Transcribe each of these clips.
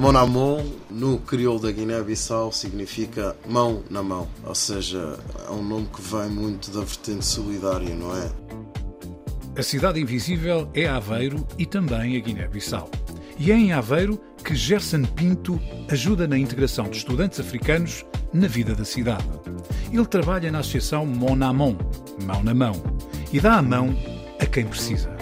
Mão na mão, no crioulo da Guiné-Bissau, significa mão na mão. Ou seja, é um nome que vem muito da vertente solidária, não é? A Cidade Invisível é Aveiro e também a Guiné-Bissau. E é em Aveiro que Gerson Pinto ajuda na integração de estudantes africanos na vida da cidade. Ele trabalha na associação Mão na Mão, mão na mão, e dá a mão a quem precisa.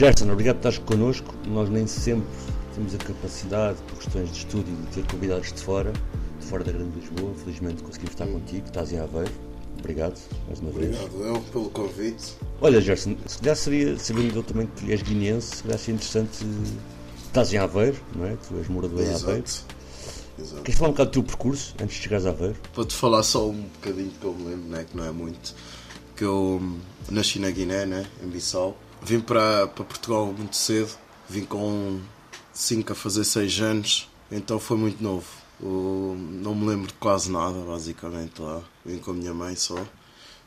Gerson, obrigado por estares connosco. Nós nem sempre temos a capacidade, por questões de estudo e de ter convidados de fora, de fora da Grande Lisboa. Felizmente conseguimos estar contigo, estás em Aveiro. Obrigado, mais uma vez. Obrigado eu pelo convite. Olha, Gerson, se calhar seria, sabendo eu também que és guineense, se calhar seria interessante. Estás em Aveiro, não é? Tu és morador em Aveiro. Exato. Queres falar um bocado do teu percurso antes de chegares a Aveiro? Vou-te falar só um bocadinho que eu me lembro, né, que não é muito. Que eu hum, nasci na Guiné, né, em Bissau. Vim para, para Portugal muito cedo. Vim com 5 a fazer 6 anos. Então foi muito novo. Eu não me lembro de quase nada, basicamente, lá. Vim com a minha mãe só,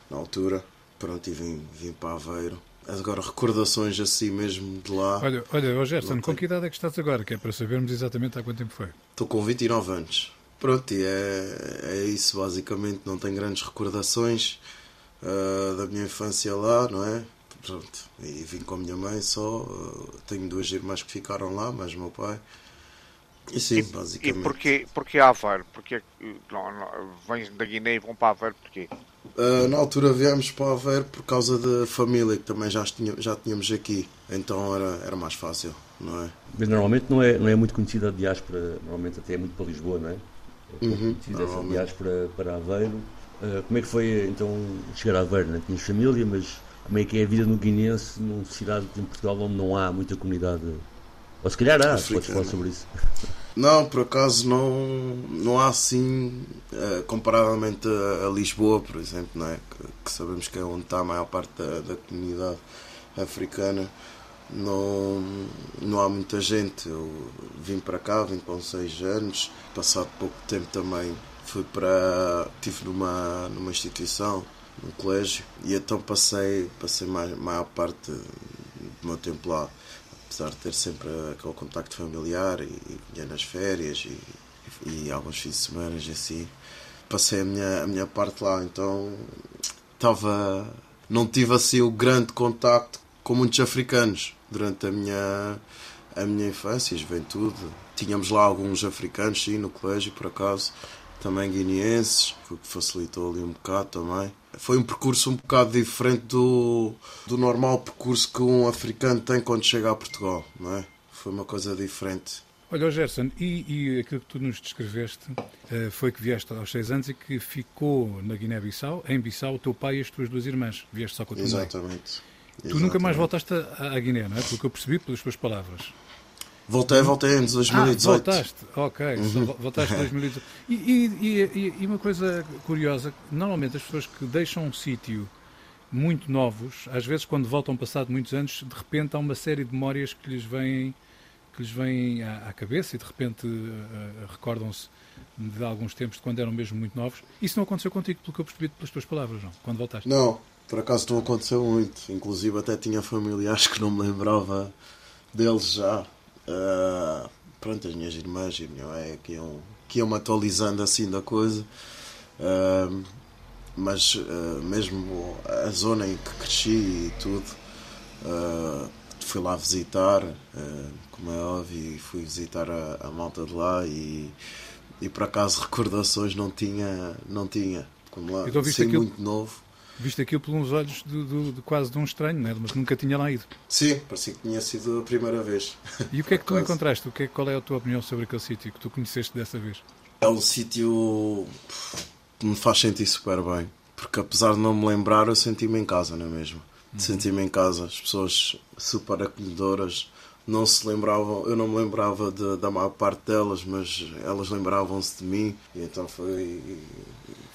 na altura. Pronto, e vim, vim para Aveiro. Agora, recordações assim mesmo de lá. Olha, olha oh Gerson, com que idade é que estás agora? Que é para sabermos exatamente há quanto tempo foi. Estou com 29 anos. Pronto, e é, é isso basicamente. Não tenho grandes recordações ah, da minha infância lá, não é? Pronto, e vim com a minha mãe só. ah, tenho duas irmãs que ficaram lá, mais o meu pai. E sim, E basicamente. porquê, porquê Aveiro? Porquê não, não, vens da Guiné e vão para Aveiro? Porquê? Ah, na altura viemos para Aveiro por causa da família que também já, tinha, já tínhamos aqui. Então era, era mais fácil, não é? Mas normalmente não é, não é muito conhecida a diáspora, normalmente até é muito para Lisboa, não é? É Uhum, conhecida essa diáspora para Aveiro. Ah, como é que foi então chegar a Aveiro? Né? Tinhas família, mas como é que é a vida no Guinense, numa cidade em Portugal onde não há muita comunidade? Ou se calhar há, podes falar sobre isso. Não, por acaso não, não há assim, eh, comparavelmente a, a Lisboa, por exemplo, não é? que, que sabemos que é onde está a maior parte da, da comunidade africana, não, não há muita gente. Eu vim para cá, vim com 6 anos, passado pouco tempo também fui para. estive numa, numa instituição, num colégio, e então passei, passei mais, maior parte do meu tempo lá apesar de ter sempre aquele contacto familiar e, e nas férias e, e alguns fins de semana e assim, passei a minha, a minha parte lá, então estava. não tive assim o grande contacto com muitos africanos durante a minha, a minha infância e juventude. Tínhamos lá alguns africanos, sim, no colégio, por acaso, também guineenses, o que facilitou ali um bocado também. Foi um percurso um bocado diferente do, do normal percurso que um africano tem quando chega a Portugal, não é? Foi uma coisa diferente. Olha, Gerson, e, e aquilo que tu nos descreveste eh, foi que vieste aos 6 anos e que ficou na Guiné-Bissau, em Bissau, o teu pai e as tuas duas irmãs. Vieste só com a tua mãe. Exatamente. Tu nunca mais Exatamente. voltaste à à Guiné, não é? Pelo que eu percebi pelas tuas palavras. Voltei, voltei em 2018. Ah, voltaste, ok, vo- voltaste em 2018. E, e, e- e uma coisa curiosa, normalmente as pessoas que deixam um sítio muito novos, às vezes quando voltam passado muitos anos, de repente há uma série de memórias que lhes vêm, que lhes vêm à, à cabeça e de repente eh, recordam-se de alguns tempos de quando eram mesmo muito novos. Isso não aconteceu contigo, pelo que eu percebi pelas tuas palavras, não? Quando voltaste. Não, por acaso não aconteceu muito. Inclusive até tinha familiares que não me lembrava deles já. Ah, pronto, as minhas irmãs e a minha mãe que iam, que iam me atualizando assim da coisa. Ah, mas ah, mesmo a zona em que cresci e tudo, ah, fui lá visitar, como é óbvio, e fui visitar a, a malta de lá e, e por acaso recordações não tinha, não tinha. Como lá, Então viste aquilo- muito novo. Viste aquilo pelos olhos de, de, de quase de um estranho, né? mas nunca tinha lá ido. Sim, parecia que tinha sido a primeira vez. E o que é que tu encontraste? O que é, qual é a tua opinião sobre aquele sítio que tu conheceste dessa vez? É um sítio que me faz sentir super bem. Porque apesar de não me lembrar, eu senti-me em casa, não é mesmo? Uhum. Senti-me em casa. As pessoas super acolhedoras não se lembravam, eu não me lembrava de, da maior parte delas, mas elas lembravam-se de mim e então foi,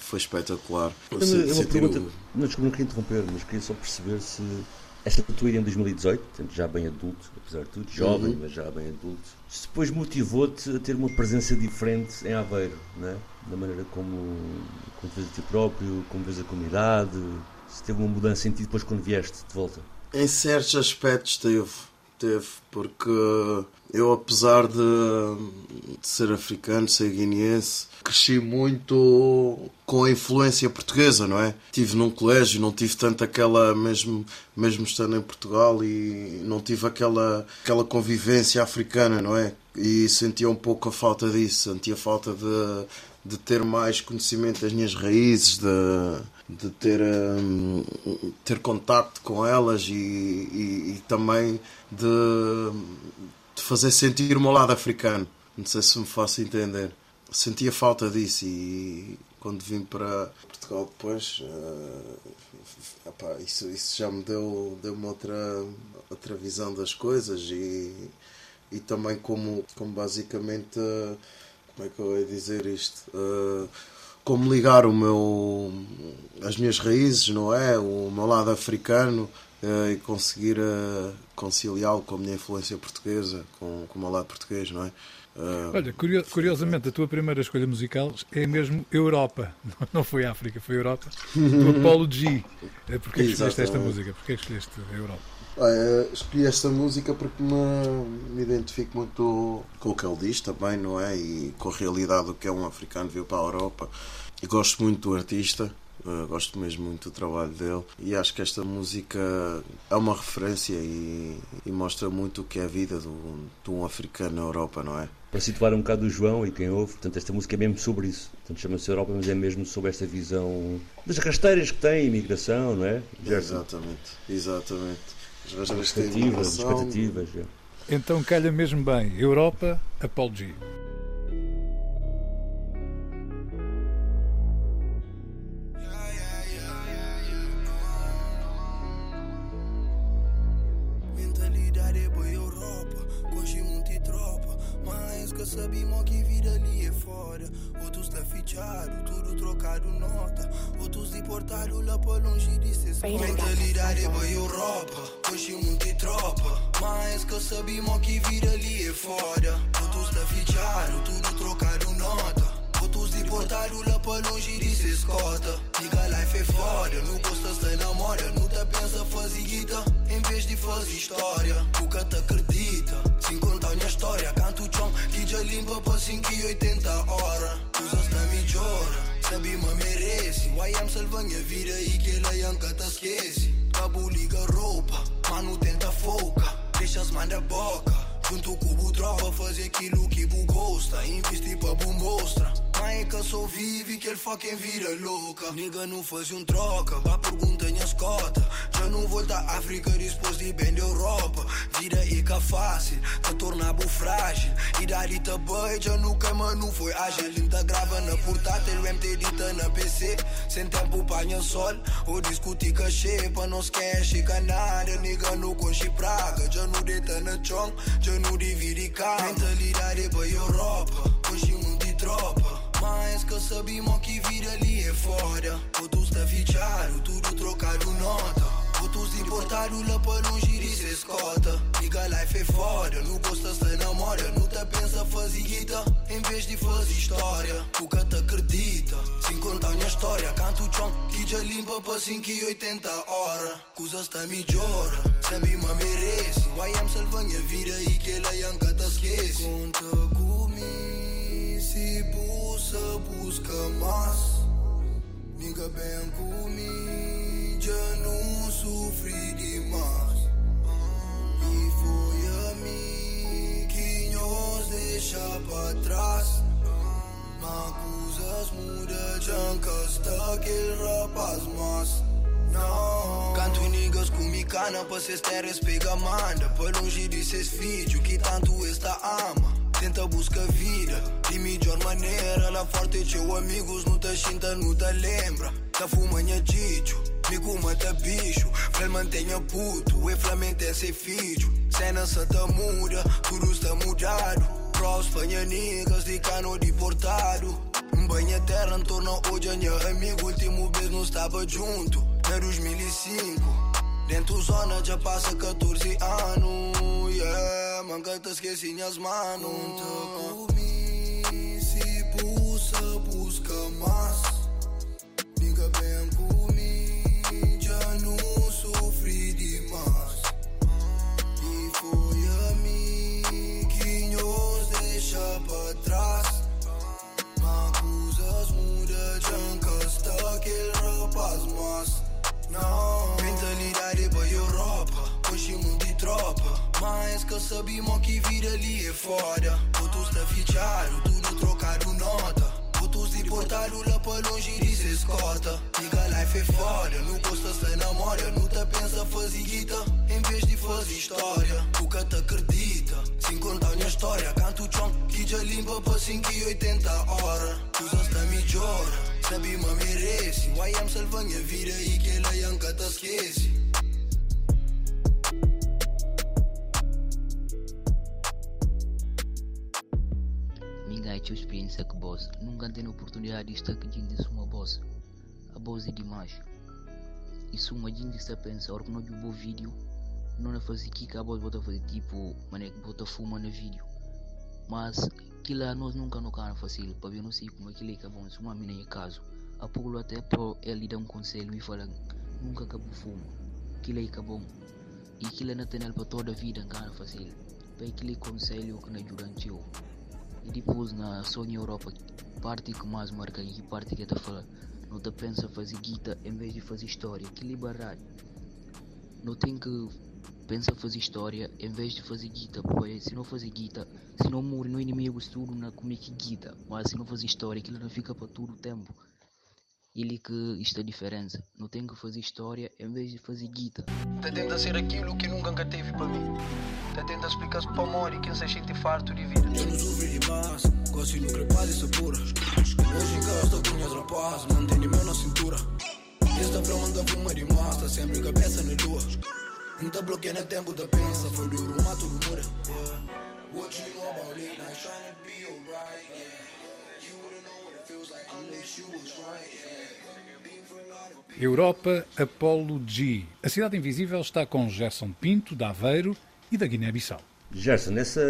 foi espetacular. Uma pergunta, o... não, desculpa, não queria interromper, mas queria só perceber se esta tua ida em 2018, já bem adulto, apesar de tudo, jovem, uhum. mas já bem adulto, se depois motivou-te a ter uma presença diferente em Aveiro, né? da maneira como, como vês a ti próprio, como vês a comunidade, se teve uma mudança em ti depois quando vieste de volta? Em certos aspectos teve teve, porque eu, apesar de, de ser africano, ser guineense, cresci muito com a influência portuguesa, não é? Tive num colégio, não tive tanto aquela, mesmo, mesmo estando em Portugal, e não tive aquela, aquela convivência africana, não é? E sentia um pouco a falta disso, sentia falta de, de ter mais conhecimento das minhas raízes, de de ter, um, ter contacto com elas e, e, e também de, de, fazer sentir o meu lado africano. Não sei se me faço entender. Sentia falta disso e quando vim para Portugal depois, uh, isso, isso já me deu, deu uma outra, outra visão das coisas e, e também como, como basicamente, como é que eu ia dizer isto? Uh, como ligar o meu, as minhas raízes, não é? O meu lado africano uh, e conseguir uh, conciliá-lo com a minha influência portuguesa, com, com o meu lado português, não é? Uh, Olha, curiosamente, a tua primeira escolha musical é mesmo Europa, não foi África, foi Europa, do Apollo G. Porquê que escolheste esta música? Porquê que escolheste a Europa? Ah, escolhi esta música porque me, me, identifico muito com o que ele diz também, não é? E com a realidade do que é um africano vir para a Europa. E gosto muito do artista, uh, gosto mesmo muito do trabalho dele. E acho que esta música é uma referência e, e mostra muito o que é a vida do, de um africano na Europa, não é? Para situar um bocado o João e quem ouve, portanto, esta música é mesmo sobre isso. Portanto, chama-se Europa, mas é mesmo sobre esta visão das rasteiras que tem, imigração, não é? Exatamente, exatamente as expectativas, expectativas. Então calha mesmo bem. Europa, Apology. Sabemos que vida ali é fora. Outros está fichado, tudo trocado nota. Outros deportados lá para longe de ser Mentalidade é para Europa, hoje muito tropa. Mas que sabemos que vida ali é fora. Outros está fichado, tudo trocado nota. Outros deportados lá para longe de ser escota. Diga life é foda, não gosta se namora. Não tá pensa fazer guita, em vez de fazer história. Nunca te acredita, 180 ora. Tu să stai mijora Să bi mă meresi Wai am să-l vă vire I chela i-am cataschesi roupa, ropa Manu tenta foca deixa Deixas manda boca. Junto com o tropa Fazer aquilo que bugosta Investi pra bom mostrar Mãe que só vive que ele fucking vira louca. Nigga não faz um troca, vá pergunta minhas cotas. Já não volta à África depois de bem da Europa. Vida é que fácil, te torna bu frágil. E dali te já nunca mas não foi ágil. Ainda grava na portátil, o MT dita na PC Sem tempo panha sol, ou discutir cachê Pra não esquece nada, nigga não conche praga. Já não deita na chão, já não divide cama. Mentalidade é pra Europa, hoje muito de tropa mas que sabemos que vir ali é fora Outros tá fichado, tudo trocado nota. Outros deportados lá para de ser escota. Liga life é foda, não gosta se namora. Não te pensa fazer guita, em vez de fazer história. Nunca te acredita, sem contar minha história. Canto o chão, que já limpa para 5 e 80 horas Coisas tá melhora, sempre me merece. YM salva minha vida e que ela nunca te esquece. Conta comigo, se să buscă mas Mică bem comigo Já não sofri demais E foi a mim que nos deixa pra trás Mas coisas mudam, que está rapaz mas Não. Canto niggas com micana pra cês terras pega manda. Pra longe de seus filhos que tanto esta ama. Tenta busca vida, de melhor maneira. Lá forte teu amigos, não te xinta, não te lembra. Tá fumanha dicho, migo mata bicho. Flel mantenha puto, e flamengo é ser filho. Cena santa muda, tudo está mudado. Cross, fanha niggas, de cano deportado. Banho eterno, torna hoje a amigo. Último vez não estava junto, na 2005. Dentro zona já passa 14 anos, yeah. Manca te esqueci minhas manos. Conta comigo, se pulsa, busca mais. Nigga bem comigo, já não sofri demais. E foi a mim que nos deixa pra trás. Mas coisas mudam, já está aquele rapaz, mas Que sabemos que vida ali é foda. Outros tá fichado, tudo trocado nota. Outros deportado lá pra longe de se escota. Diga life é foda, não gosta se namora. Não te pensa fazer guita, em vez de fazer história. O que te acredita, sem contar minha história. Canto chão que já limpa pra 5 e 80 horas. Usas tá melhor, sabe me merece. O I am salva minha vida e que ela nunca te esquece. Te experiência que boss. Nunca tem oportunidade de estar aqui dentro uma boss. A boss é demais. Isso uma gente está a pensar, que nós vimos o vídeo, não é fazer que a boss bota fazer tipo, mané que bota fuma no vídeo. Mas aquilo lá nós nunca não cara fácil, para ver não sei como é que é bom, se uma mina é caso. A pouco até para ele dar um conselho e falar, nunca acabou fuma. É que é bom. E aquilo é na tenel para toda a vida, cara fácil. Para aquele conselho que não ajuda eu. E depois na Sony Europa, parte que mais marca e parte que está falar, não te pensa fazer guita em vez de fazer história, que liberar. Não tem que pensa fazer história em vez de fazer guita, pois se não fazer guita, se não morre no inimigo tudo na como é que guita, mas se não fazer história, aquilo não fica para todo o tempo. Ele que isto é diferença, não tem que fazer história em vez de fazer guita. Tá tenta ser aquilo que nunca teve para mim. Tá tenta explicar para amor e quem se sente farto de vida. Eu não sofri demais, gosto no crepado e sabura. Hoje em casa estou com minhas rapazes, mantém meu na cintura. Esta pra mandar fuma demais, tá sempre cabeça na lua. Não tá bloqueando tempo da pensa, foi duro, o mato do. Yeah. What you know about it, now trying to be alright, yeah. Europa Apollo G. A Cidade Invisível está com Gerson Pinto, da Aveiro e da Guiné-Bissau. Gerson, nesse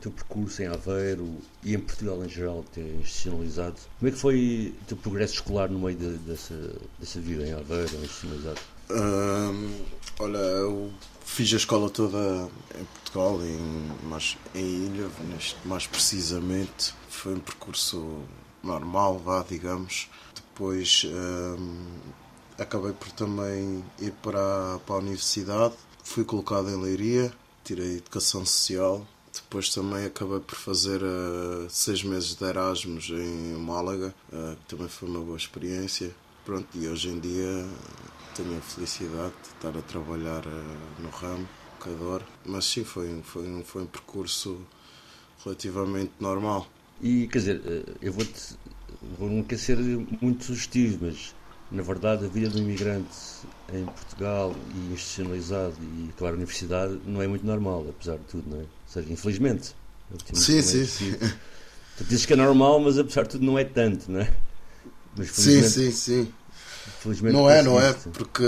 teu percurso em Aveiro e em Portugal em geral, ter institucionalizado, como é que foi o teu progresso escolar no meio de, dessa, dessa vida em Aveiro, institucionalizado? Hum, olha, eu fiz a escola toda em Portugal, em, mais, em Ilha, mais precisamente. Foi um percurso normal, vá, digamos. Depois hum, acabei por também ir para, para a universidade. Fui colocado em Leiria, tirei Educação Social. Depois também acabei por fazer uh, seis meses de Erasmus em Málaga, uh, que também foi uma boa experiência. Pronto, e hoje em dia tenho a felicidade de estar a trabalhar uh, no ramo, que adoro. Mas sim, foi, foi, foi um percurso relativamente normal. E quer dizer, eu vou-te. Vou não quer ser muito sugestivo, mas na verdade a vida do imigrante em Portugal e institucionalizado e claro a universidade não é muito normal, apesar de tudo, não é? Ou seja, infelizmente. Sim, sim, sim. Tu dizes que é normal, mas apesar de tudo não é tanto, não é? Mas, sim, sim, sim. Não é, não é? Porque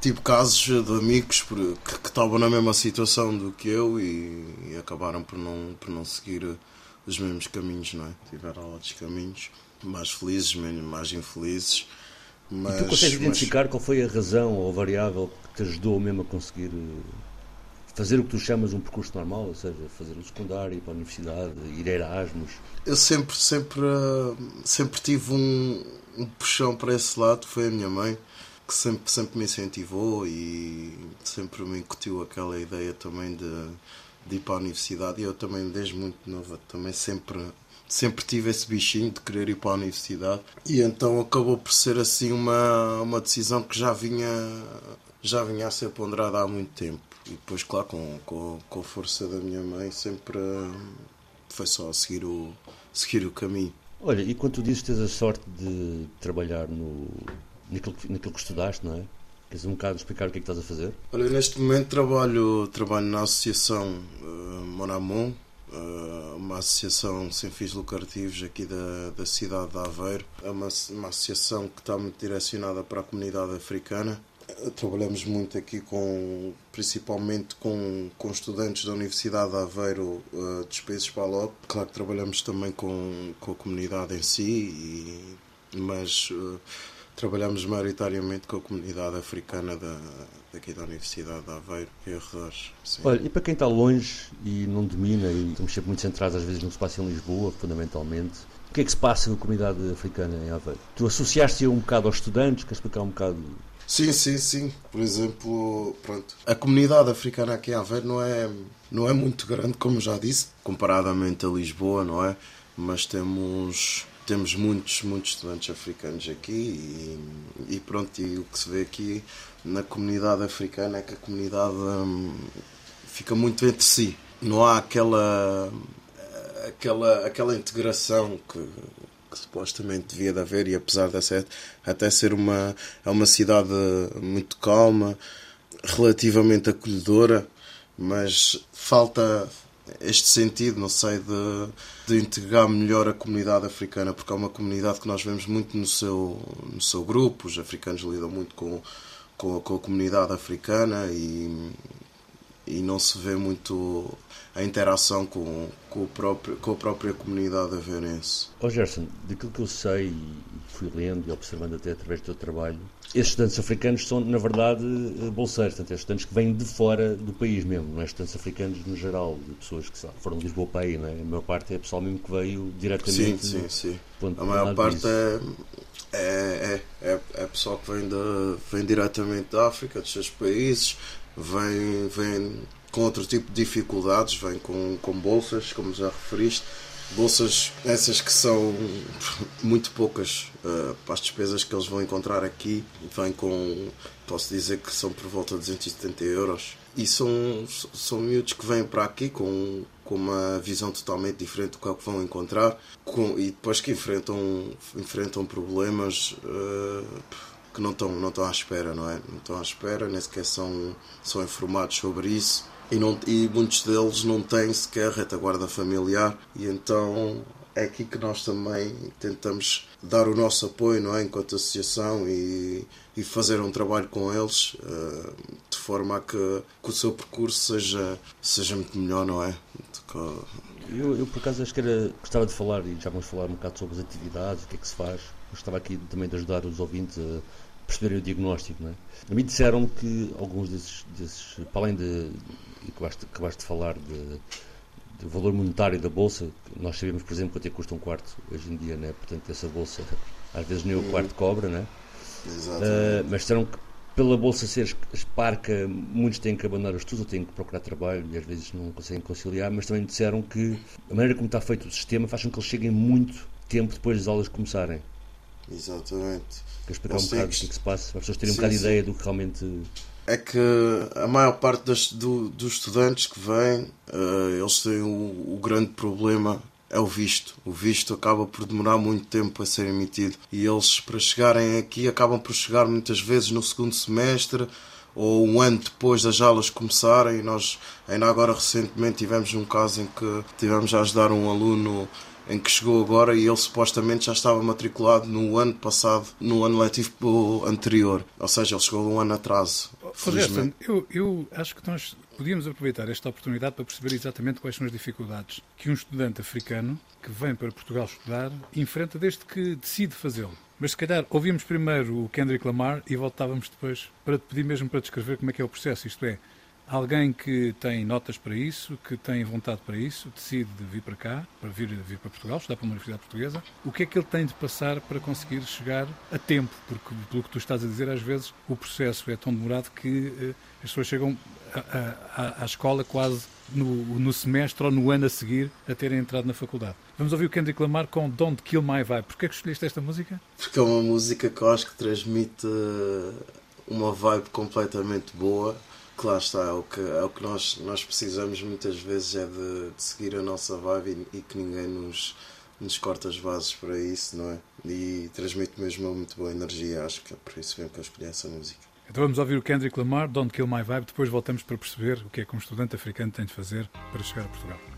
tive casos de amigos que, que estavam na mesma situação do que eu e, e, acabaram por não, por não seguir os mesmos caminhos, não é? Tiveram outros caminhos mais felizes, mais infelizes. Mas, e tu consegues mas... identificar qual foi a razão ou a variável que te ajudou mesmo a conseguir fazer o que tu chamas um percurso normal, ou seja, fazer o secundário, ir para a universidade, ir a Erasmus? Eu sempre, sempre, sempre tive um, um puxão para esse lado, foi a minha mãe que sempre, sempre me incentivou e sempre me incutiu aquela ideia também de, de ir para a universidade e eu também desde muito nova também sempre sempre tive esse bichinho de querer ir para a universidade e então acabou por ser assim uma, uma decisão que já vinha, já vinha a ser ponderada há muito tempo. E depois, claro, com, com, com a força da minha mãe, sempre uh, foi só seguir o, seguir o caminho. Olha, e quando tu dizes que tens a sorte de trabalhar no, naquilo, naquilo que estudaste, não é? Queres um bocado explicar o que é que estás a fazer? Olha, neste momento trabalho, trabalho na associação uh, Monamon, uh, uma associação sem fins lucrativos aqui da, da cidade de Aveiro. É uma, uma associação que está muito direcionada para a comunidade africana. Uh, trabalhamos muito aqui com, principalmente com, com estudantes da Universidade de Aveiro uh, dos países PALOP. Claro que trabalhamos também com, com a comunidade em si, e, mas trabalhamos maioritariamente com a comunidade africana da, daqui da Universidade de Aveiro e arredores. Sim. Olha, e para quem está longe e não domina, e estamos sempre muito centrados às vezes no que se passa em Lisboa, fundamentalmente, o que é que se passa na comunidade africana em Aveiro? Tu associaste-te um bocado aos estudantes, queres explicar um bocado? Sim, sim, sim. Por exemplo, pronto, a comunidade africana aqui em Aveiro não é, não é muito grande, como já disse, comparadamente a Lisboa, não é? Mas temos temos muitos, muitos estudantes africanos aqui e, e, pronto, e o que se vê aqui na comunidade africana é que a comunidade hum, fica muito entre si. Não há aquela, aquela, aquela integração que, que supostamente devia de haver e apesar dessa até ser uma, é uma cidade muito calma, relativamente acolhedora, mas falta este sentido, não sei, de, de integrar melhor a comunidade africana, porque é uma comunidade que nós vemos muito no seu, no seu grupo, os africanos lidam muito com, com, com a comunidade africana e, e não se vê muito a interação com, com, o próprio, com a própria comunidade aveirense. Ó oh Gerson, daquilo que eu sei e fui lendo e observando até através do teu trabalho, estes estudantes africanos são, na verdade, bolseiros, portanto, é estudantes que vêm de fora do país mesmo, não é estudantes africanos no geral, de pessoas que foram de Lisboa para aí, não é? A maior parte é pessoal mesmo que veio diretamente. Sim, sim, sim. A maior parte é, é, é, é, é pessoal que vem, de, vem diretamente da África, dos seus países, vem, vem com outro tipo de dificuldades, vem com, com bolsas, como já referiste, bolsas essas que são muito poucas uh, as despesas que eles vão encontrar aqui, vem com, posso dizer que são por volta de 270 euros. E são, são miúdos que vêm para aqui com, com uma visão totalmente diferente do que, é que vão encontrar. Com, e depois que enfrentam, enfrentam problemas uh, que não estão, não estão à espera, não é? Não estão à espera, nem sequer são, são informados sobre isso e, não, e muitos deles não têm sequer retaguarda familiar e então é aqui que nós também tentamos dar o nosso apoio não é, enquanto associação e, e fazer um trabalho com eles uh, de forma a que, que, o seu percurso seja, seja muito melhor, não é? Eu, eu, por acaso acho que era, gostava de falar e já vamos falar um bocado sobre as atividades, o que é que se faz. Gostava aqui também de ajudar os ouvintes a perceberem o diagnóstico, não é? A mim disseram que alguns desses, desses para além de, e acabaste, acabaste de falar de, do valor monetário da bolsa, nós sabemos, por exemplo, quanto é que custa um quarto hoje em dia, né? portanto, essa bolsa às vezes nem o uhum. quarto cobra, né? Uh, mas disseram que pela bolsa ser esparca, muitos têm que abandonar os estudos ou têm que procurar trabalho e às vezes não conseguem conciliar, mas também disseram que a maneira como está feito o sistema faz com que eles cheguem muito tempo depois das aulas começarem. Exatamente. Quer explicar um bocado o que, é que se passa, para as pessoas terem sim, um bocado de ideia do que realmente é que a maior parte das, do, dos estudantes que vêm, uh, eles têm o, o, grande problema é o visto. O visto acaba por demorar muito tempo a ser emitido e eles, para chegarem aqui, acabam por chegar muitas vezes no segundo semestre ou um ano depois das aulas começarem. Nós, ainda agora recentemente, tivemos um caso em que tivemos a ajudar um aluno em que chegou agora e ele supostamente já estava matriculado no ano passado, no ano letivo anterior. Ou seja, ele chegou um ano atrás. Felizmente. Eu, eu acho que nós podíamos aproveitar esta oportunidade para perceber exatamente quais são as dificuldades que um estudante africano que vem para Portugal estudar enfrenta desde que decide fazê-lo. Mas se calhar ouvimos primeiro o Kendrick Lamar e voltávamos depois para te pedir mesmo para descrever como é que é o processo, isto é, Alguém que tem notas para isso, que tem vontade para isso, decide vir para cá, para vir, vir para Portugal, estudar para uma universidade portuguesa. O que é que ele tem de passar para conseguir chegar a tempo? Porque, pelo que tu estás a dizer, às vezes o processo é tão demorado que eh, as pessoas chegam à, escola quase no, no semestre ou no ano a seguir a terem entrado na faculdade. Vamos ouvir o Kendrick Lamar com Don't Kill My Vibe. Porquê que escolheste esta música? Porque é uma música que eu acho que transmite uma vibe completamente boa. Que lá está, é o que, é o que nós, nós precisamos muitas vezes é de, de seguir a nossa vibe e, e, que ninguém nos, nos corta as bases para isso, não é? E transmite mesmo uma muito boa energia, acho que é por isso mesmo que eu escolhi essa música. Então vamos ouvir o Kendrick Lamar, Don't Kill My Vibe, depois voltamos para perceber o que é que um estudante africano tem de fazer para chegar a Portugal.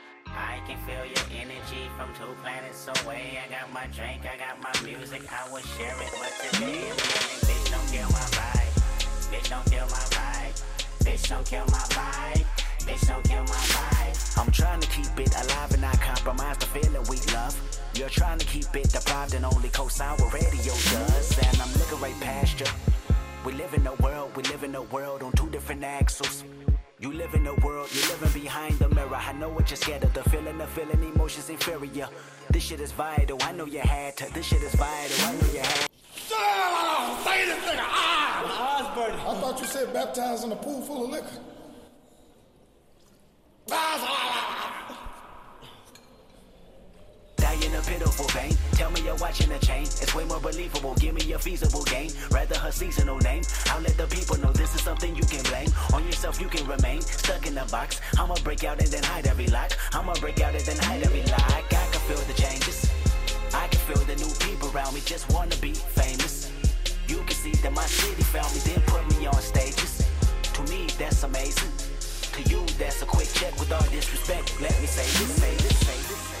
I can feel your energy from two planets away. I got my drink, I got my music, I will share it. But today I'm feeling, bitch, don't kill my vibe. Bitch, don't kill my vibe. Bitch, don't kill my vibe. Bitch, don't kill my vibe. I'm trying to keep it alive and not compromise the feeling we love. You're trying to keep it deprived and only co-sign what radio does. And I'm looking right past you. We live in a world, we live in a world on two different axles. You live in a world, you're living behind the mirror. I know what you're scared of, the feeling, the feeling, emotions inferior. This shit is vital, I know you had to. This shit is vital, I know you had Say this nigga! Ah! My eyes burning. I thought you said baptized in a pool full of liquor. Die in a pitiful vein. Tell me you're watching a chain. It's way more believable. Give me a feasible game. Rather her seasonal name. I'll let the people know this is something you can blame. On yourself, you can remain stuck in the box. I'ma break out and then hide every lock. I'ma break out and then hide every lock. I can feel the changes. I can feel the new people around me just wanna be famous. You can see that my city found me, then put me on stages. To me, that's amazing. To you, that's a quick check with all disrespect. Let me say this, say this, say this.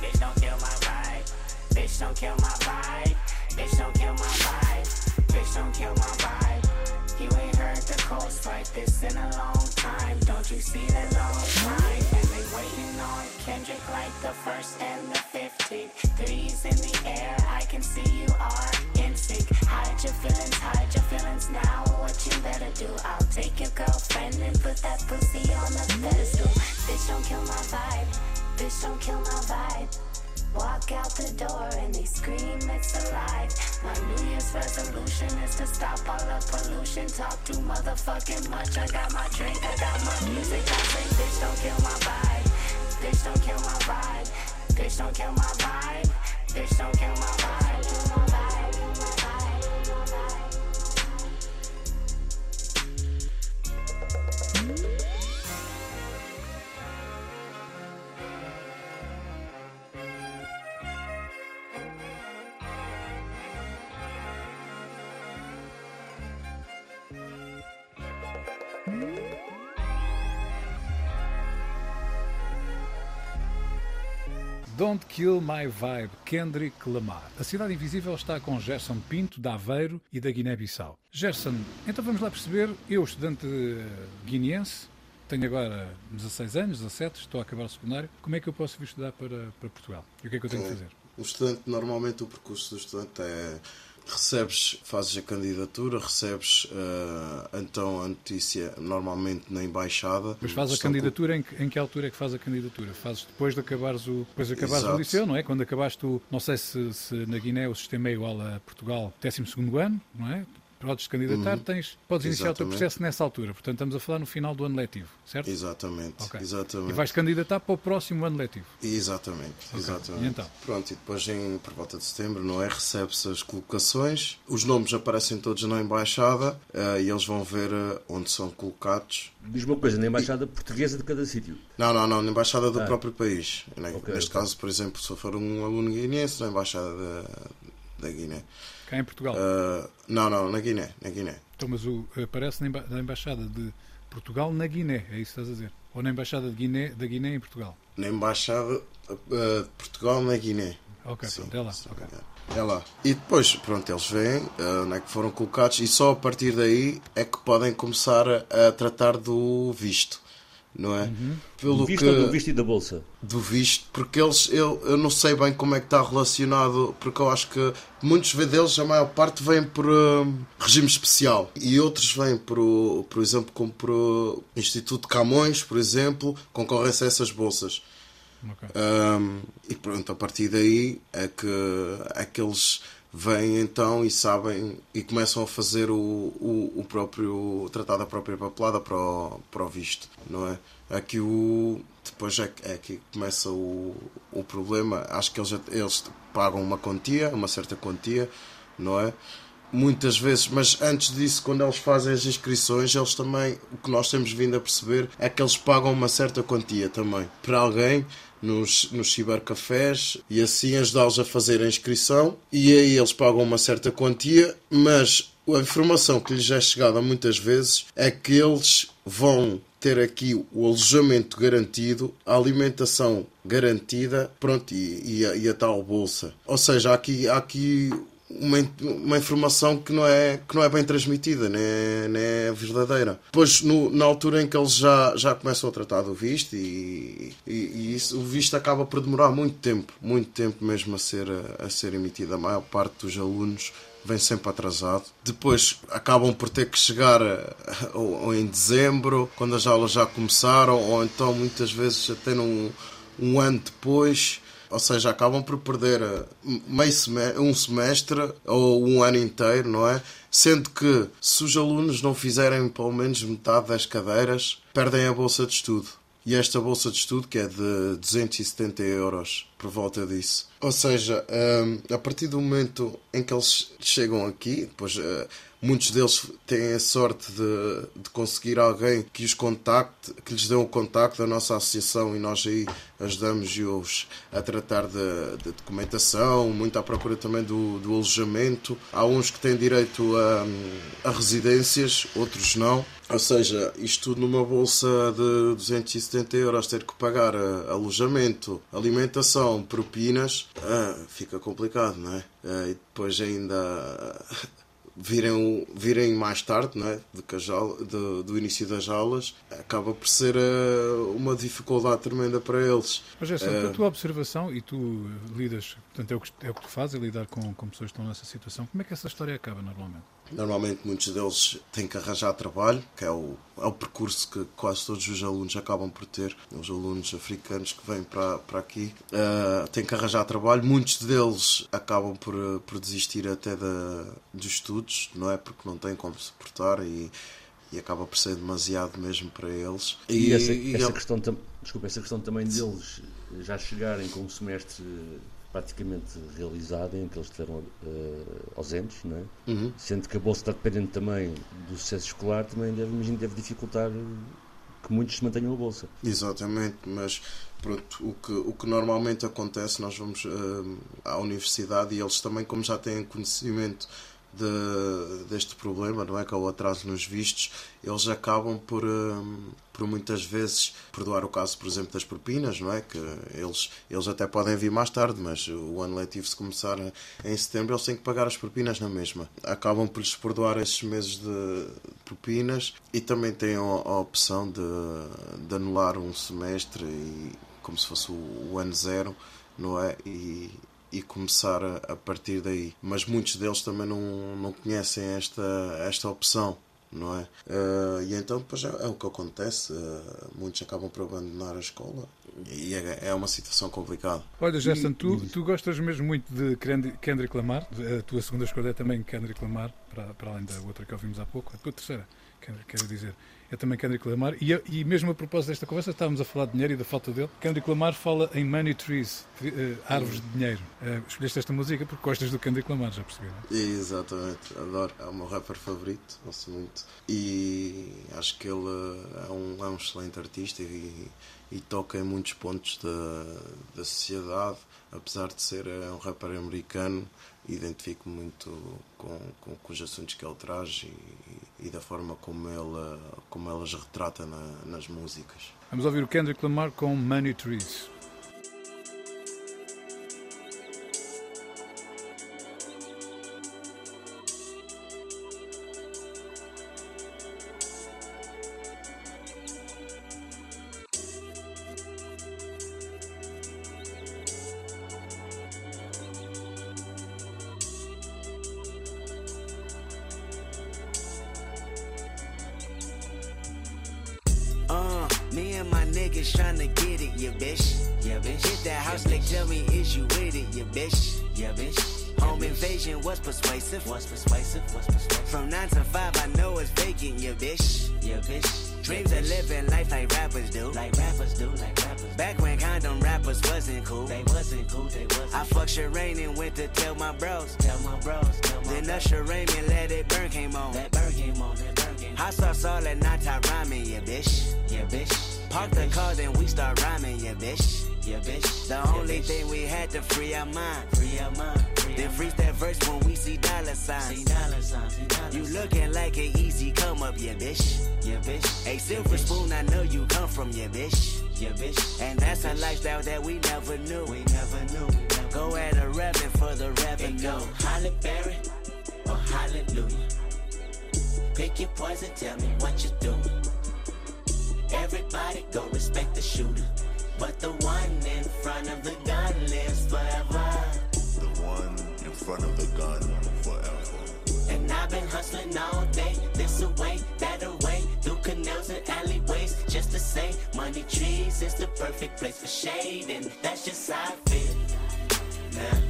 Bitch, don't kill my vibe. Bitch, don't kill my vibe. Bitch, don't kill my vibe. Bitch, don't kill my vibe. You ain't heard the coast like this in a long time. Don't you see the long line? And they waiting on Kendrick like the first and the 15th. Threes in the air, I can see you are in sync. Hide your feelings, hide your feelings now. What you better do? I'll take your girlfriend and put that pussy on the pedestal. Bitch, don't kill my vibe. Bitch, don't kill my vibe. Walk out the door and they scream it's alive. My New Year's resolution is to stop all the pollution. Talk too motherfucking much. I got my drink, I got my music. I say, bitch, don't kill my vibe. Bitch, don't kill my vibe. Bitch, don't kill my vibe. Bitch, don't kill my Kill My Vibe, Kendrick Lamar. A Cidade Invisível está com Gerson Pinto, da Aveiro e da Guiné-Bissau. Gerson, então vamos lá perceber, eu, estudante guineense, tenho agora 16 anos, 17, estou a acabar o secundário, como é que eu posso vir estudar para, para Portugal? E o que é que eu tenho que fazer? O estudante, normalmente o percurso do estudante é recebes, fazes a candidatura, recebes eh, então a notícia normalmente na embaixada. Mas faz a candidatura, em que, em que altura é que faz a candidatura? Fazes depois de acabares o, depois de acabares o liceu, não é? Quando acabaste o, não sei se, se na Guiné o sistema é igual a Portugal, 12 ano, não é? Podes candidatar, tens, podes iniciar o teu Uhum. Processo nessa altura. Portanto, estamos a falar no final do ano letivo, certo? Exatamente, Ok. exatamente. E vais candidatar para o próximo ano letivo. Exatamente, exatamente. E então? Pronto, e depois em, por volta de setembro, não é? Recebe-se as colocações, os nomes aparecem todos na embaixada eh, e eles vão ver eh, onde são colocados. Diz uma coisa, na embaixada portuguesa de cada sítio. Não, não, não, na embaixada do Ah. próprio país. né? Ok, Neste caso, por exemplo, se eu for um aluno guineense, na embaixada da, da Guiné. Cá em Portugal. Eh, não, não, na Guiné, na Guiné. Então, mas o, aparece na, emba- na Embaixada de Portugal na Guiné, é isso que estás a dizer? Ou na Embaixada de Guiné, da Guiné em Portugal? Na embaixada eh, de Portugal na Guiné. Ok, Sim, pronto, é lá. se ok. não me engano. É lá. E depois, pronto, eles veem eh, onde é que foram colocados e só a partir daí é que podem começar a, a tratar do visto, não é? Pelo Do visto que, ou do visto e da bolsa? do visto, porque eles, eu, eu não sei bem como é que está relacionado, porque eu acho que muitos deles, a maior parte, vêm por hum, regime especial e outros vêm por, por exemplo, como por o Instituto de Camões, por exemplo, concorrem-se a essas bolsas. Ok. Um, e pronto, a partir daí é que, é que eles vêm então e sabem e começam a fazer o, o, o próprio tratar da própria papelada para o, para o visto, não é? Aqui o depois é, é que começa o, o problema. Acho que eles, eles pagam uma quantia, uma certa quantia, não é? Muitas vezes, mas antes disso, quando eles fazem as inscrições, eles também, o que nós temos vindo a perceber é que eles pagam uma certa quantia também para alguém nos, nos cibercafés e assim ajudá-los a fazer a inscrição. E aí eles pagam uma certa quantia, mas a informação que lhes é chegada muitas vezes é que eles vão ter aqui o alojamento garantido, a alimentação garantida, pronto, e, e, a, e a tal bolsa. Ou seja, aqui, aqui uma, uma informação que não é, que não é bem transmitida, nem é, nem é verdadeira. Depois, no- na altura em que eles já, já começam a tratar do visto, e, e, e isso, o visto acaba por demorar muito tempo, muito tempo mesmo a ser, a ser emitido. A maior parte dos alunos vem sempre atrasado. Depois acabam por ter que chegar eh, ou, ou em dezembro, quando as aulas já começaram, ou então muitas vezes até num, um ano depois. Ou seja, acabam por perder eh, meio semestre, um semestre ou um ano inteiro, não é? Sendo que se os alunos não fizerem pelo menos metade das cadeiras, perdem a bolsa de estudo. E esta bolsa de estudo que é de 270 euros por volta disso. Ou seja, hum, a partir do momento em que eles chegam aqui, depois eh, muitos deles têm a sorte de, de conseguir alguém que os contacte, que lhes dê o contacto da nossa associação e nós aí ajudamos-os a tratar de, de documentação, muito à procura também do, do alojamento. Há uns que têm direito a, a residências, outros não. Ou seja, isto tudo numa bolsa de 270 euros, ter que pagar eh, alojamento, alimentação, propinas, ah, fica complicado, não é? Ah, e depois ainda virem, virem mais tarde, é? de que do, início das aulas, acaba por ser eh, uma dificuldade tremenda para eles. Mas essa Eh, a tua observação e tu eh, lidas, portanto é o que, é o que tu fazes, é lidar com, com pessoas que estão nessa situação. Como é que essa história acaba normalmente? Normalmente muitos deles têm que arranjar trabalho, que é o, é o percurso que quase todos os alunos acabam por ter. Os alunos africanos que vêm para, para aqui eh, têm que arranjar trabalho. Muitos deles acabam por, eh, por desistir até da, dos estudos, não é? Porque não têm como suportar e, e acaba por ser demasiado mesmo para eles. E, essa, e essa ele- questão, desculpa, essa questão também deles já chegarem com um semestre praticamente realizado, em que eles estiveram eh, ausentes, não é? Uhum. Sendo que a bolsa está dependente também do sucesso escolar, também deve, imagino, deve dificultar que muitos mantenham a bolsa. Exatamente, mas pronto, o que, o que normalmente acontece, nós vamos hum, à universidade e eles também, como já têm conhecimento de- deste problema, não é? Que é o atraso nos vistos, eles acabam por, hum, por muitas vezes perdoar o caso, por exemplo, das propinas, não é? Que eles, eles até podem vir mais tarde, mas o ano letivo, se começar em setembro, eles têm que pagar as propinas na mesma. Acabam por lhes perdoar esses meses de propinas e também têm a, a opção de, de anular um semestre e, como se fosse o, o ano zero, não é? E, e começar a, a partir daí. Mas muitos deles também não, não conhecem esta, esta opção. Não é? Eh, e então depois é, é o que acontece. eh, muitos acabam por abandonar a escola e é, é uma situação complicada. Olha, Gerson, tu, tu gostas mesmo muito de Kendrick Lamar. A tua segunda escolha é também Kendrick Lamar, para, para além da outra que ouvimos há pouco. A tua terceira, quero dizer, é também Kendrick Lamar. E, e mesmo a propósito desta conversa, estávamos a falar de dinheiro e da falta dele. Kendrick Lamar fala em money trees, tri- eh, árvores de dinheiro. Eh, escolheste esta música porque gostas do Kendrick Lamar, já percebi. não é? Exatamente, adoro. É o meu rapper favorito, ouço muito. E acho que ele é um, é um excelente artista e, e toca em muitos pontos da, da sociedade. Apesar de ser um rapper americano, identifico muito com, com, com os assuntos que ele traz e, e da forma como ele, como ele as retrata na- nas músicas. Vamos ouvir o Kendrick Lamar com Money Trees. Niggas tryna get it, yeah, bitch. Yeah, bitch. Hit that house, they tell me, is you with it, yeah, bitch. Yeah, bitch. Home invasion was persuasive. Was persuasive. Was persuasive. From nine to five, I know it's vacant, yeah, bitch. Yeah, bitch. Dreams of living life like rappers do. Like rappers do, like rappers. Back when condom rappers wasn't cool. They wasn't cool, they wasn't. I fucked Sherane and went to tell my bros. Tell my bros, tell my Then Usher Raymond let it burn came on. That burn came on, that burn came on. Hot sauce all that night time rhyming, yeah, bitch. Yeah, bitch. Park the car, then we start rhyming, yeah, bitch. Yeah, bitch. The only thing we had to free our mind. Free our mind. Then freeze that verse when we see dollar signs. See dollar signs. See dollar you looking like an easy come up, yeah, bitch. Yeah, bitch. A silver spoon, I know you come from, yeah, bitch. Yeah, bitch. And that's a lifestyle that we never knew. We never knew. We never go at a revenue for the revenue. Go Holly Berry or Hallelujah. Pick your poison, tell me what you're doing. Everybody go respect the shooter. But the one in front of the gun lives forever. The one in front of the gun forever. And I've been hustling all day, this away, that away, through canals and alleyways, just to say, money trees is the perfect place for shade, and that's just how I feel. Nah,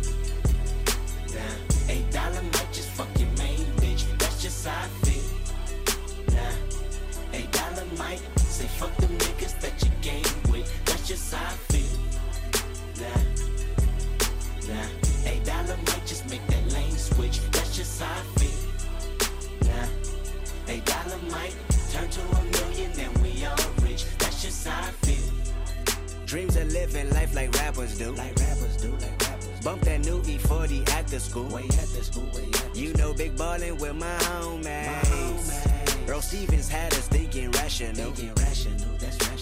nah, eight dollar might just fuck your main bitch, that's just how I feel. Nah, eight dollar might say fuck them niggas just how I feel. Nah, nah, eight dollar might just make that lane switch, that's just how I feel. Nah, eight dollar might turn to a million and we all rich, that's just how I feel. Dreams of living life like rappers do. Like rappers do, like rappers. Bump that new E40 after school. Way after school, way after You know, big ballin' with my homies. Earl Stevens had us thinking rational. Thinking rational.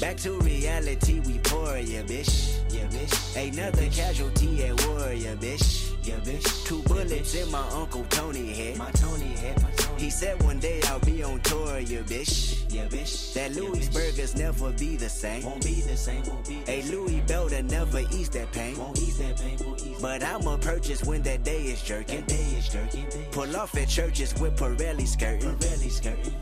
Back to reality, we pour, yeah, bitch. Yeah, bitch. Another casualty at war, yeah, bitch. Yeah, bitch. Two bullets in my uncle Tony head. My Tony head. My Tony. He said one day I'll be on tour, yeah, bitch. Yeah, bitch. That Louis burgers never be the same. Won't be the same. Won't be. A Louis Belder never ease that pain. Won't ease that pain. Won't ease. But I'ma purchase when that day is jerking. That day is jerking. Pull off at churches with Pirelli skirting. Pirelli skirting.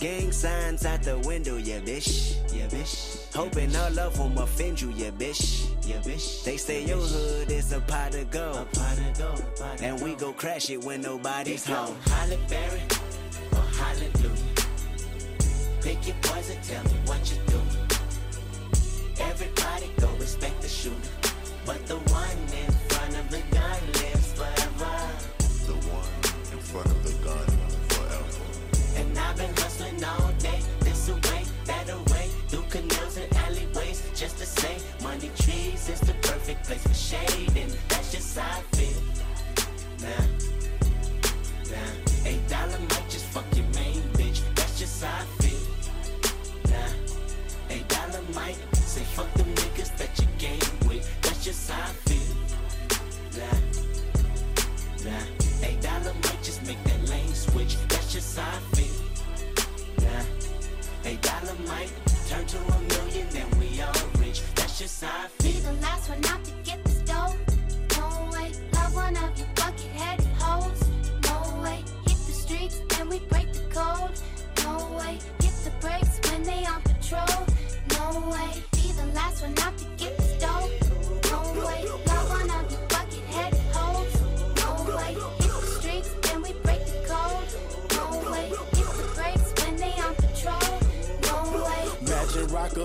Gang signs out the window, yeah, bitch. Yeah, bitch. Hoping all of them offend you, yeah, bitch. Yeah, bitch. They say your hood is a pot of gold. A pot of gold. Pot of and we go crash it when nobody's home. Holly Berry or Hallelujah. Pick your poison, tell me what you do. Everybody go respect the shooter. But the one in front of the gun lives forever. The one in front of the gun forever. And I've been hustling all just to say, money trees is the perfect place for shade, and that's just how I feel. Nah, nah, eight dollar might just fuck your main bitch, that's just how I feel. Nah, eight dollar might say fuck them niggas that you game with, that's just how I feel. Nah, nah, eight dollar might just make that lane switch, that's just how I feel. Nah, eight dollar might turn to a million, then we all rich, that's just how I Be the last one out to get this stove. No way, love one of you bucket-headed hoes. No way, hit the streets and we break the code. No way, hit the brakes when they on patrol. No way, be the last one out to get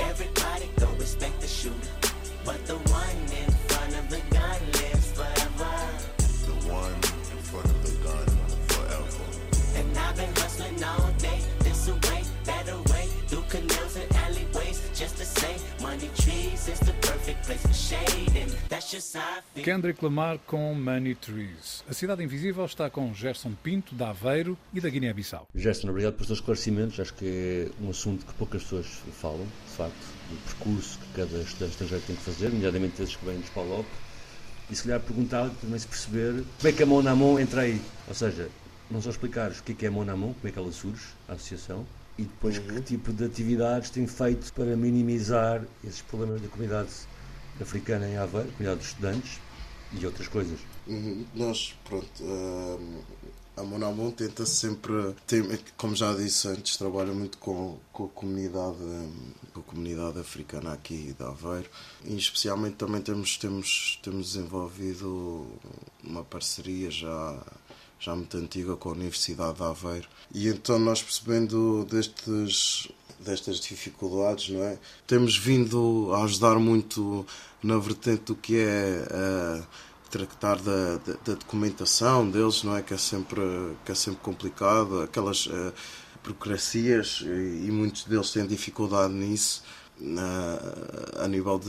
Everybody go respect the shooter. But the Kendrick Lamar com Money Trees. A Cidade Invisível está com Gerson Pinto, da Aveiro e da Guiné-Bissau. Gerson, obrigado pelos teus esclarecimentos. Acho que é um assunto que poucas pessoas falam, de facto, do percurso que cada estudante estrangeiro tem que fazer, nomeadamente esses que vêm dos PALOP. E se calhar perguntar também se perceber como é que a mão na mão entra aí. Ou seja, não só explicares o que é que é a mão na mão, como é que ela surge, a associação, e depois que tipo de atividades tem feito para minimizar esses problemas da comunidade africana em Aveiro, comunidade de estudantes e outras coisas. Uhum. Nós, pronto, hum, a mão na mão tenta sempre, tem, como já disse antes, trabalha muito com, com a comunidade com a comunidade africana aqui de Aveiro e especialmente também temos, temos, temos desenvolvido uma parceria já já muito antiga com a Universidade de Aveiro e então nós percebendo destes destas dificuldades, não é? Temos vindo a ajudar muito na vertente do que é tratar da, da, da documentação deles, não é? Que é sempre, que é sempre complicado, aquelas eh, burocracias e, e muitos deles têm dificuldade nisso. Na- a nível de,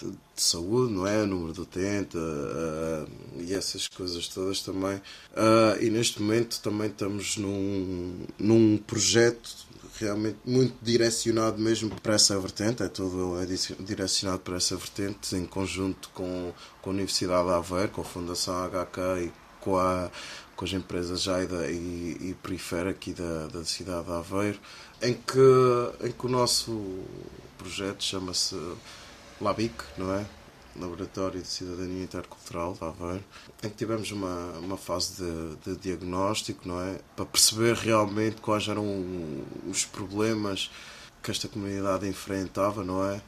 de- de saúde, não é? Número de utente eh, e essas coisas todas também. Ah, e neste momento também estamos num, num projeto realmente muito direcionado mesmo para essa vertente, é todo é di- direcionado para essa vertente, em conjunto com, com a Universidade de Aveiro, com a Fundação HK e com, a, com as empresas JAIDA e, e Perifera aqui da, da cidade de Aveiro, em que, em que o nosso projeto chama-se LABIC, não é? Laboratório de Cidadania Intercultural de Aveiro, em que tivemos uma, uma fase de, de diagnóstico, não é? Para perceber realmente quais eram os problemas que esta comunidade enfrentava, não é?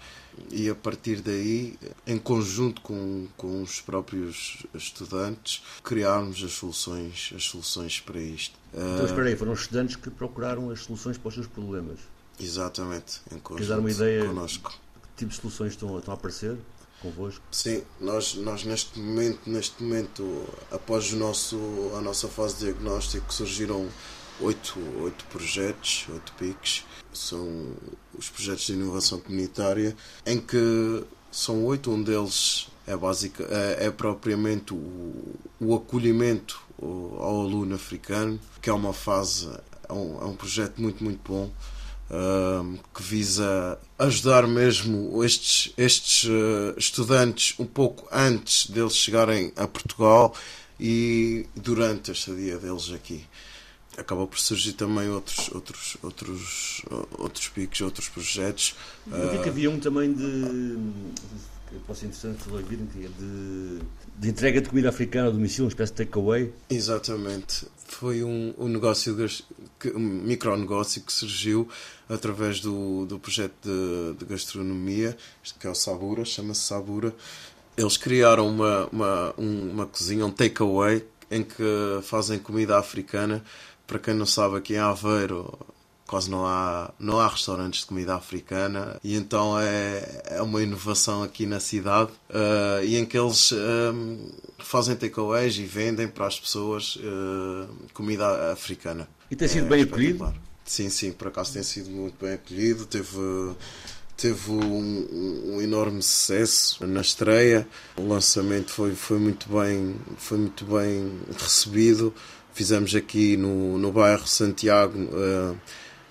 E a partir daí, em conjunto com, com os próprios estudantes, criarmos as soluções, as soluções para isto. Então, espera aí, foram os estudantes que procuraram as soluções para os seus problemas. Exatamente, em conjunto dar uma ideia connosco. que tipo de soluções estão, estão a aparecer convosco? Sim, nós, nós neste momento, neste momento, após o nosso, a nossa fase de diagnóstico, surgiram oito, oito projetos, oito PICs, são os projetos de inovação comunitária, em que são oito, um deles é, básica, é, é propriamente o, o acolhimento ao aluno africano, que é uma fase, é um, é um projeto muito, muito bom. Uh, que visa ajudar mesmo estes, estes uh, estudantes um pouco antes deles chegarem a Portugal e durante a estadia deles aqui. Acabou por surgir também outros outros outros outros picos outros projetos. Eu vi que havia um também de pode ser interessante ouvir de, de entrega de comida africana a domicílio, uma espécie de takeaway. Exatamente. Foi um, um negócio, um micronegócio que surgiu através do, do projeto de, de gastronomia, que é o Sabura, chama-se Sabura. Eles criaram uma, uma, uma cozinha, um takeaway, em que fazem comida africana. Para quem não sabe, aqui em Aveiro quase não há, não há restaurantes de comida africana e então é, é uma inovação aqui na cidade uh, e em que eles uh, fazem takeaways e vendem para as pessoas uh, comida africana. E tem sido é, bem acolhido? Sim, sim, por acaso tem sido muito bem acolhido. Teve teve um, um, enorme sucesso na estreia. O lançamento foi, foi, muito, bem, foi muito bem recebido. Fizemos aqui no, no bairro Santiago. Uh,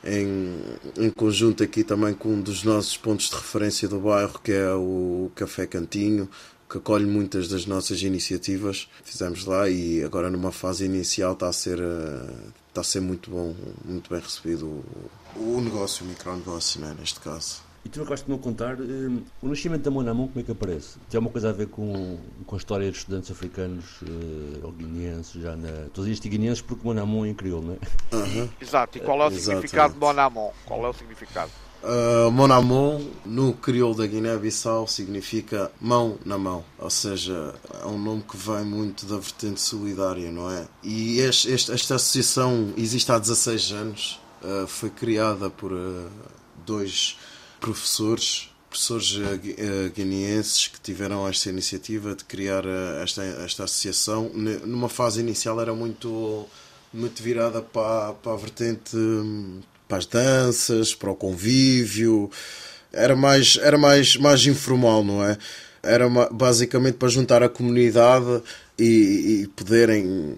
em, em conjunto aqui também com um dos nossos pontos de referência do bairro, que é o Café Cantinho, que acolhe muitas das nossas iniciativas. Fizemos lá e agora numa fase inicial está a ser, eh, está a ser muito bom, muito bem recebido o, o negócio, o micronegócio, né, neste caso. E tu acabaste de não contar, um, o nascimento da Monamon, como é que aparece? Tem alguma coisa a ver com, com a história dos estudantes africanos uh, ou guineenses, já na... Estou a dizer guineenses porque Monamon é em crioulo, não é? Uhum. Exato, e qual é o significado de Monamon? Qual é o significado? Uh, Monamon, no crioulo da Guiné-Bissau, significa mão na mão, ou seja, é um nome que vem muito da vertente solidária, não é? E este, este, esta associação existe há 16 anos, uh, foi criada por uh, dois professores, professores uh, guineenses que tiveram esta iniciativa de criar uh, esta, esta associação. Numa fase inicial era muito, muito virada para, para a vertente hum, para as danças, para o convívio. Era mais, era mais, mais informal, não é? Era basicamente para juntar a comunidade e, e poderem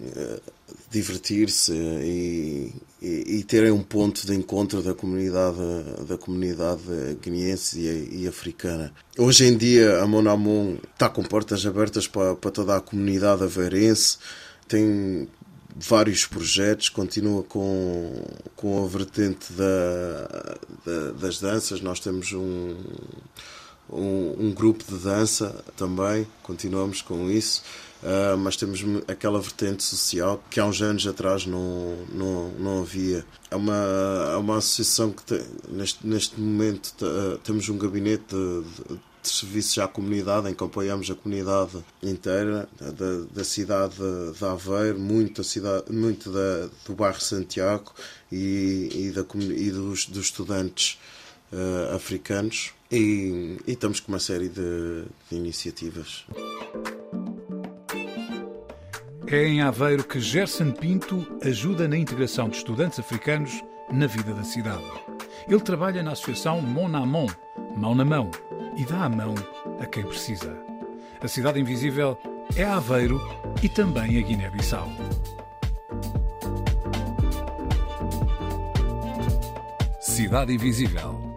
divertir-se e, e, e, terem um ponto de encontro da comunidade da comunidade guineense e, e africana. Hoje em dia a Monamon está com portas abertas para, para toda a comunidade aveirense, tem vários projetos, continua com, com a vertente da, da, das danças, nós temos um, um, um grupo de dança também, continuamos com isso. Uh, mas temos aquela vertente social que há uns anos atrás não, não, não havia. É uma, é uma associação que tem, neste, neste momento uh, temos um gabinete de, de, de, serviços à comunidade em que apoiamos a comunidade inteira da, da cidade de Aveiro, muito, da cidade, muito da, do bairro Santiago e, e, da, e dos, dos estudantes uh, africanos. E, e, estamos com uma série de, de iniciativas. É em Aveiro que Gerson Pinto ajuda na integração de estudantes africanos na vida da cidade. Ele trabalha na associação Mão na Mão, Mão na Mão, e dá a mão a quem precisa. A cidade invisível é Aveiro e também a Guiné-Bissau. Cidade Invisível,